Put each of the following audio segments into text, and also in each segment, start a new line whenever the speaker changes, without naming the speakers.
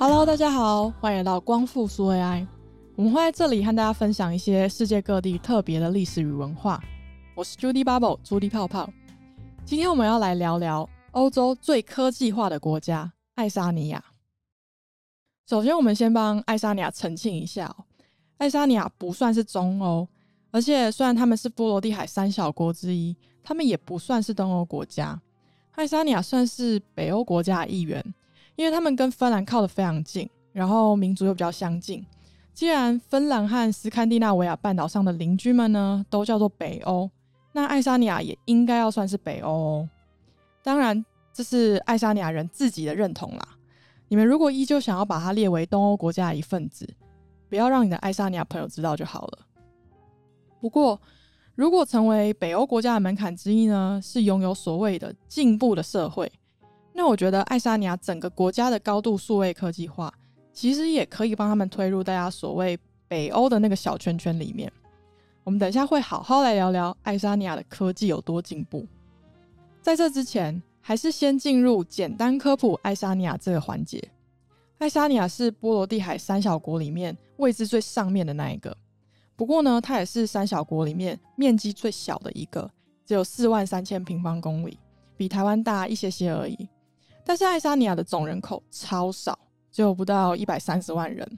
Hello，大家好，欢迎来到光复苏 AI。我们会在这里和大家分享一些世界各地特别的历史与文化。我是 Judy Bubble，朱迪泡泡。今天我们要来聊聊欧洲最科技化的国家——爱沙尼亚。首先，我们先帮爱沙尼亚澄清一下哦，爱沙尼亚不算是中欧，而且虽然他们是波罗的海三小国之一，他们也不算是东欧国家。爱沙尼亚算是北欧国家的一员，因为他们跟芬兰靠得非常近，然后民族又比较相近。既然芬兰和斯堪的纳维亚半岛上的邻居们呢都叫做北欧，那爱沙尼亚也应该要算是北欧哦。当然，这是爱沙尼亚人自己的认同啦。你们如果依旧想要把它列为东欧国家的一份子，不要让你的爱沙尼亚朋友知道就好了。不过，如果成为北欧国家的门槛之一呢，是拥有所谓的进步的社会。那我觉得爱沙尼亚整个国家的高度数位科技化，其实也可以帮他们推入大家所谓北欧的那个小圈圈里面。我们等一下会好好来聊聊爱沙尼亚的科技有多进步。在这之前，还是先进入简单科普爱沙尼亚这个环节。爱沙尼亚是波罗的海三小国里面位置最上面的那一个。不过呢，它也是三小国里面面积最小的一个，只有四万三千平方公里，比台湾大一些些而已。但是爱沙尼亚的总人口超少，只有不到一百三十万人。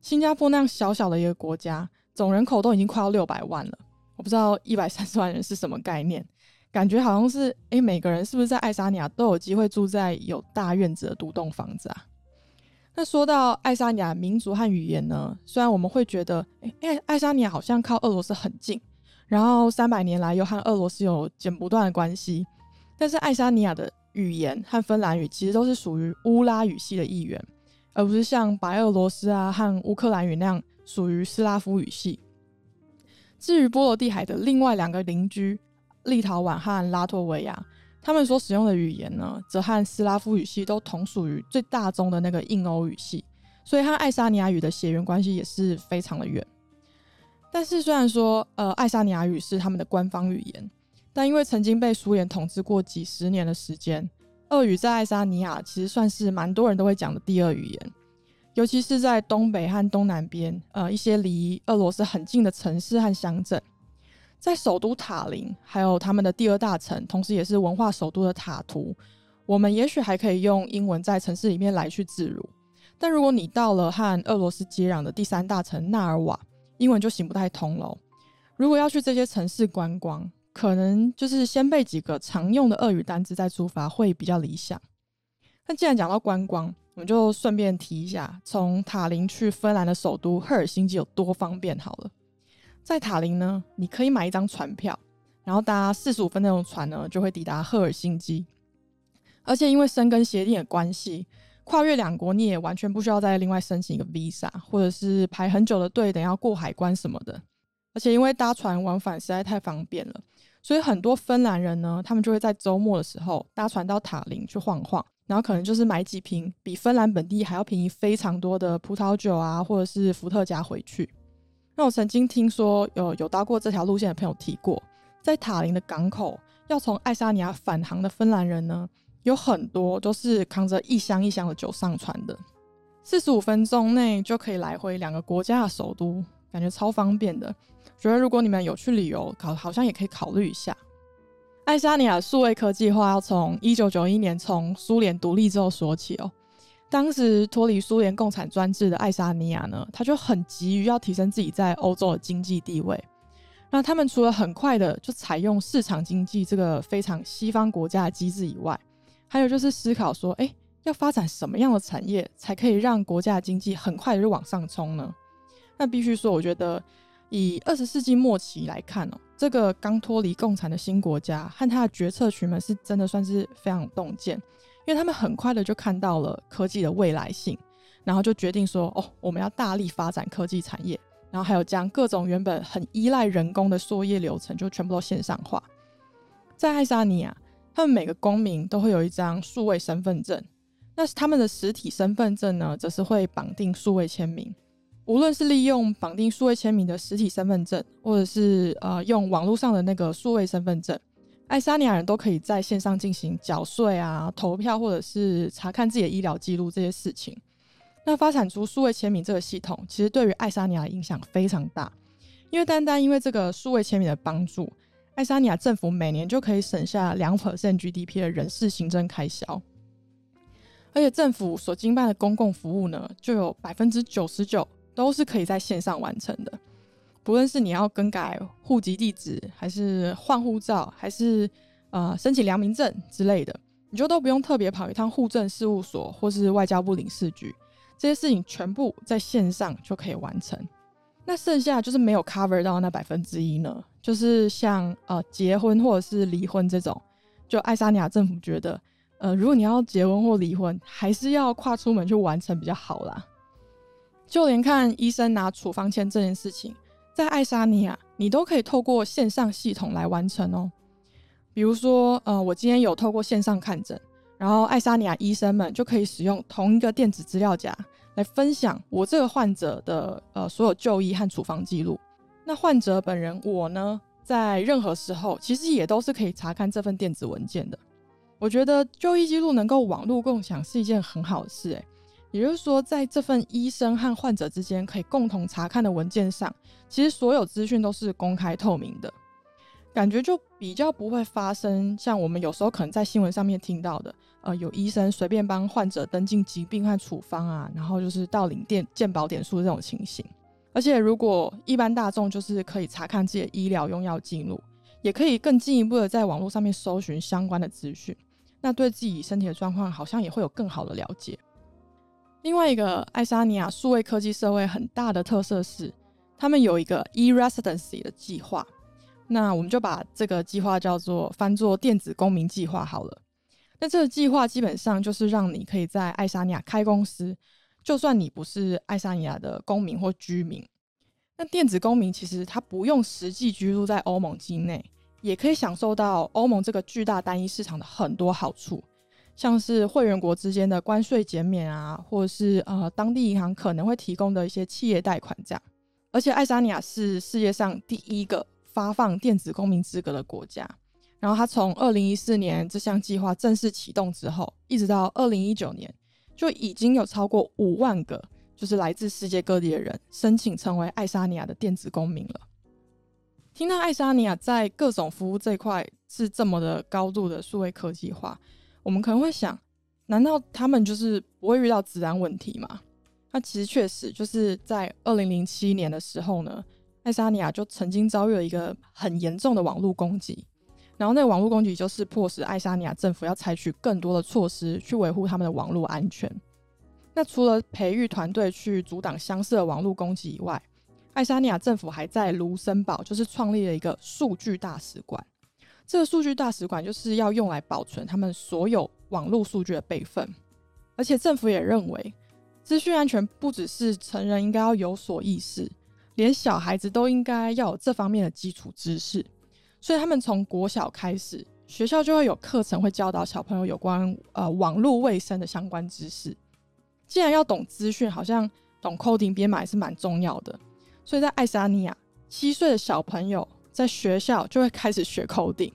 新加坡那样小小的一个国家，总人口都已经快要六百万了。我不知道一百三十万人是什么概念，感觉好像是诶，每个人是不是在爱沙尼亚都有机会住在有大院子的独栋房子啊？那说到爱沙尼亚民族和语言呢？虽然我们会觉得，哎爱爱沙尼亚好像靠俄罗斯很近，然后三百年来又和俄罗斯有剪不断的关系，但是爱沙尼亚的语言和芬兰语其实都是属于乌拉语系的一员，而不是像白俄罗斯啊和乌克兰语那样属于斯拉夫语系。至于波罗的海的另外两个邻居立陶宛和拉脱维亚。他们所使用的语言呢，则和斯拉夫语系都同属于最大宗的那个印欧语系，所以和爱沙尼亚语的血缘关系也是非常的远。但是虽然说，呃，爱沙尼亚语是他们的官方语言，但因为曾经被苏联统治过几十年的时间，俄语在爱沙尼亚其实算是蛮多人都会讲的第二语言，尤其是在东北和东南边，呃，一些离俄罗斯很近的城市和乡镇。在首都塔林，还有他们的第二大城，同时也是文化首都的塔图，我们也许还可以用英文在城市里面来去自如。但如果你到了和俄罗斯接壤的第三大城纳尔瓦，英文就行不太通喽。如果要去这些城市观光，可能就是先背几个常用的俄语单词再出发会比较理想。那既然讲到观光，我们就顺便提一下，从塔林去芬兰的首都赫尔辛基有多方便好了。在塔林呢，你可以买一张船票，然后搭四十五分钟的船呢，就会抵达赫尔辛基。而且因为申根协定的关系，跨越两国你也完全不需要再另外申请一个 visa，或者是排很久的队等要过海关什么的。而且因为搭船往返实在太方便了，所以很多芬兰人呢，他们就会在周末的时候搭船到塔林去晃晃，然后可能就是买几瓶比芬兰本地还要便宜非常多的葡萄酒啊，或者是伏特加回去。那我曾经听说有有搭过这条路线的朋友提过，在塔林的港口要从爱沙尼亚返航的芬兰人呢，有很多都是扛着一箱一箱的酒上船的，四十五分钟内就可以来回两个国家的首都，感觉超方便的。觉得如果你们有去旅游，考好像也可以考虑一下。爱沙尼亚数位科技化要从一九九一年从苏联独立之后说起哦。当时脱离苏联共产专制的爱沙尼亚呢，他就很急于要提升自己在欧洲的经济地位。那他们除了很快的就采用市场经济这个非常西方国家的机制以外，还有就是思考说，哎，要发展什么样的产业才可以让国家的经济很快的就往上冲呢？那必须说，我觉得以二十世纪末期来看哦，这个刚脱离共产的新国家和他的决策群们是真的算是非常洞见。因为他们很快的就看到了科技的未来性，然后就决定说：“哦，我们要大力发展科技产业，然后还有将各种原本很依赖人工的作业流程就全部都线上化。”在爱沙尼亚，他们每个公民都会有一张数位身份证，那他们的实体身份证呢，则是会绑定数位签名。无论是利用绑定数位签名的实体身份证，或者是呃用网络上的那个数位身份证。爱沙尼亚人都可以在线上进行缴税啊、投票，或者是查看自己的医疗记录这些事情。那发展出数位签名这个系统，其实对于爱沙尼亚影响非常大，因为单单因为这个数位签名的帮助，爱沙尼亚政府每年就可以省下两 percent GDP 的人事行政开销，而且政府所经办的公共服务呢，就有百分之九十九都是可以在线上完成的，不论是你要更改户籍地址，还是换护照，还是呃申请良民证之类的，你就都不用特别跑一趟户政事务所或是外交部领事局。这些事情全部在线上就可以完成，那剩下就是没有 cover 到那百分之一呢？就是像呃结婚或者是离婚这种，就爱沙尼亚政府觉得，呃如果你要结婚或离婚，还是要跨出门去完成比较好啦。就连看医生拿处方签这件事情，在爱沙尼亚你都可以透过线上系统来完成哦。比如说，呃我今天有透过线上看诊。然后，爱沙尼亚医生们就可以使用同一个电子资料夹来分享我这个患者的呃所有就医和处方记录。那患者本人我呢，在任何时候其实也都是可以查看这份电子文件的。我觉得就医记录能够网络共享是一件很好的事，诶，也就是说，在这份医生和患者之间可以共同查看的文件上，其实所有资讯都是公开透明的。感觉就比较不会发生像我们有时候可能在新闻上面听到的，呃，有医生随便帮患者登记疾病和处方啊，然后就是到领店鉴保点数这种情形。而且如果一般大众就是可以查看自己的医疗用药记录，也可以更进一步的在网络上面搜寻相关的资讯，那对自己身体的状况好像也会有更好的了解。另外一个爱沙尼亚数位科技社会很大的特色是，他们有一个 e-residency 的计划。那我们就把这个计划叫做翻作电子公民计划好了。那这个计划基本上就是让你可以在爱沙尼亚开公司，就算你不是爱沙尼亚的公民或居民。那电子公民其实他不用实际居住在欧盟境内，也可以享受到欧盟这个巨大单一市场的很多好处，像是会员国之间的关税减免啊，或者是呃当地银行可能会提供的一些企业贷款这样。而且爱沙尼亚是世界上第一个。发放电子公民资格的国家，然后他从二零一四年这项计划正式启动之后，一直到二零一九年，就已经有超过五万个就是来自世界各地的人申请成为爱沙尼亚的电子公民了。听到爱沙尼亚在各种服务这块是这么的高度的数位科技化，我们可能会想，难道他们就是不会遇到治安问题吗？那其实确实就是在二零零七年的时候呢。爱沙尼亚就曾经遭遇了一个很严重的网络攻击，然后那个网络攻击就是迫使爱沙尼亚政府要采取更多的措施去维护他们的网络安全。那除了培育团队去阻挡相似的网络攻击以外，爱沙尼亚政府还在卢森堡就是创立了一个数据大使馆。这个数据大使馆就是要用来保存他们所有网络数据的备份，而且政府也认为，资讯安全不只是成人应该要有所意识。连小孩子都应该要有这方面的基础知识，所以他们从国小开始，学校就会有课程会教导小朋友有关呃网络卫生的相关知识。既然要懂资讯，好像懂 coding 编码也是蛮重要的。所以在爱沙尼亚，七岁的小朋友在学校就会开始学 coding。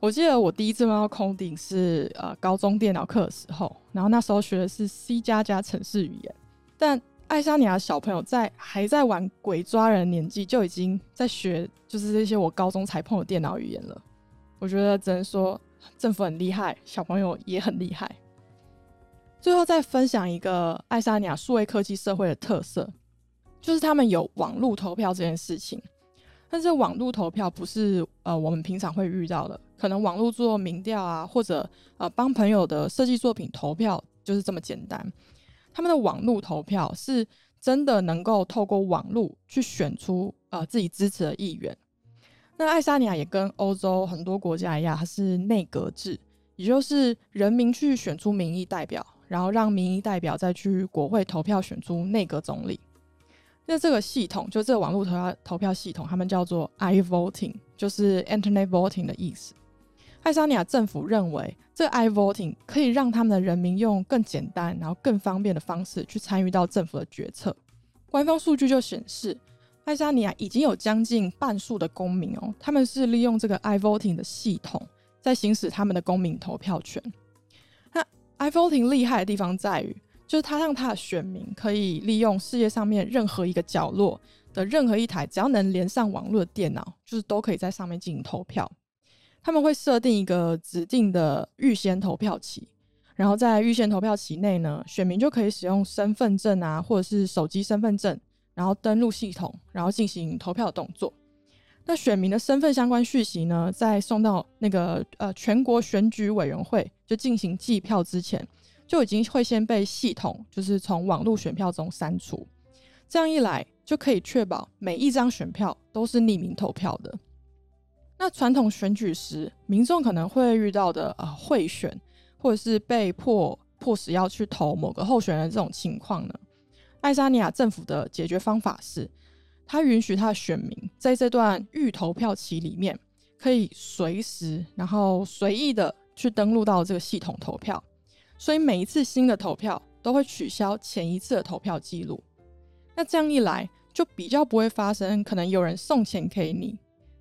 我记得我第一次用到 coding 是呃高中电脑课的时候，然后那时候学的是 C 加加程式语言，但爱沙尼亚小朋友在还在玩鬼抓人年纪，就已经在学，就是这些我高中才碰的电脑语言了。我觉得只能说政府很厉害，小朋友也很厉害。最后再分享一个爱沙尼亚数位科技社会的特色，就是他们有网络投票这件事情。但是网络投票不是呃我们平常会遇到的，可能网络做民调啊，或者呃帮朋友的设计作品投票，就是这么简单。他们的网络投票是真的能够透过网络去选出呃自己支持的议员。那爱沙尼亚也跟欧洲很多国家一样，它是内阁制，也就是人民去选出民意代表，然后让民意代表再去国会投票选出内阁总理。那这个系统就这个网络投票投票系统，他们叫做 i-voting，就是 Internet voting 的意思。爱沙尼亚政府认为，这 i-voting 可以让他们的人民用更简单、然后更方便的方式去参与到政府的决策。官方数据就显示，爱沙尼亚已经有将近半数的公民哦，他们是利用这个 i-voting 的系统在行使他们的公民投票权。那 i-voting 厉害的地方在于，就是他让他的选民可以利用世界上面任何一个角落的任何一台只要能连上网络的电脑，就是都可以在上面进行投票。他们会设定一个指定的预先投票期，然后在预先投票期内呢，选民就可以使用身份证啊，或者是手机身份证，然后登录系统，然后进行投票动作。那选民的身份相关讯息呢，在送到那个呃全国选举委员会就进行计票之前。就已经会先被系统就是从网络选票中删除，这样一来就可以确保每一张选票都是匿名投票的。那传统选举时，民众可能会遇到的呃贿选或者是被迫迫使要去投某个候选人这种情况呢？爱沙尼亚政府的解决方法是，他允许他的选民在这段预投票期里面，可以随时然后随意的去登录到这个系统投票。所以每一次新的投票都会取消前一次的投票记录，那这样一来就比较不会发生可能有人送钱给你，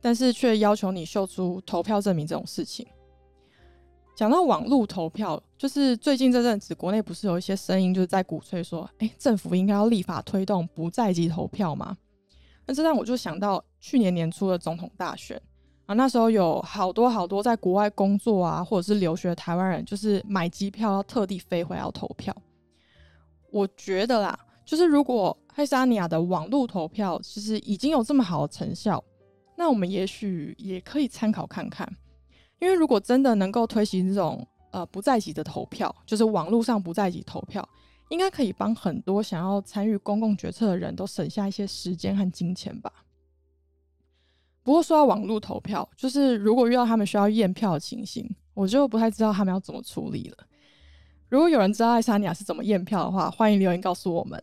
但是却要求你秀出投票证明这种事情。讲到网络投票，就是最近这阵子国内不是有一些声音就是在鼓吹说，哎，政府应该要立法推动不在籍投票吗？那这让我就想到去年年初的总统大选。啊，那时候有好多好多在国外工作啊，或者是留学的台湾人，就是买机票要特地飞回来投票。我觉得啦，就是如果黑沙尼亚的网络投票其实已经有这么好的成效，那我们也许也可以参考看看。因为如果真的能够推行这种呃不在籍的投票，就是网络上不在籍投票，应该可以帮很多想要参与公共决策的人都省下一些时间和金钱吧。不过说到网络投票，就是如果遇到他们需要验票的情形，我就不太知道他们要怎么处理了。如果有人知道爱沙尼亚是怎么验票的话，欢迎留言告诉我们。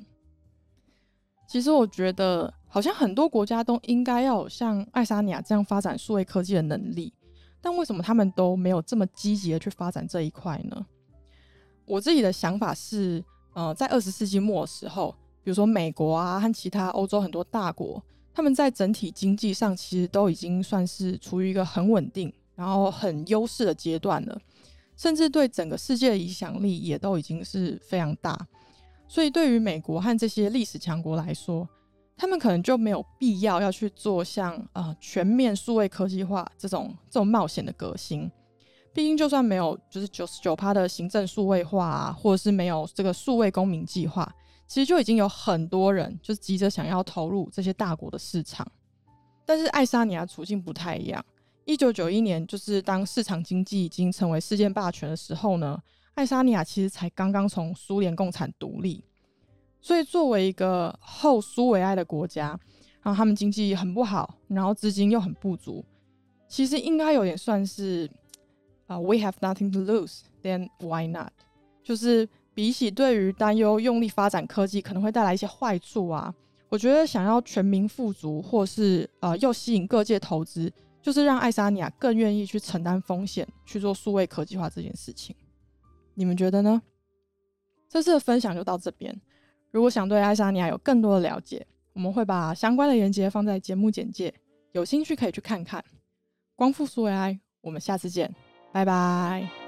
其实我觉得，好像很多国家都应该要有像爱沙尼亚这样发展数位科技的能力，但为什么他们都没有这么积极的去发展这一块呢？我自己的想法是，呃，在二十世纪末的时候，比如说美国啊和其他欧洲很多大国。他们在整体经济上其实都已经算是处于一个很稳定、然后很优势的阶段了，甚至对整个世界的影响力也都已经是非常大。所以，对于美国和这些历史强国来说，他们可能就没有必要要去做像呃全面数位科技化这种这种冒险的革新。毕竟，就算没有就是九十九趴的行政数位化啊，或者是没有这个数位公民计划。其实就已经有很多人就急着想要投入这些大国的市场，但是爱沙尼亚处境不太一样。一九九一年，就是当市场经济已经成为世界霸权的时候呢，爱沙尼亚其实才刚刚从苏联共产独立，所以作为一个后苏维埃的国家，然后他们经济很不好，然后资金又很不足，其实应该有点算是啊，We have nothing to lose, then why not？就是。比起对于担忧用力发展科技可能会带来一些坏处啊，我觉得想要全民富足，或是呃又吸引各界投资，就是让爱沙尼亚更愿意去承担风险去做数位科技化这件事情。你们觉得呢？这次的分享就到这边。如果想对爱沙尼亚有更多的了解，我们会把相关的链接放在节目简介，有兴趣可以去看看。光复苏维埃，我们下次见，拜拜。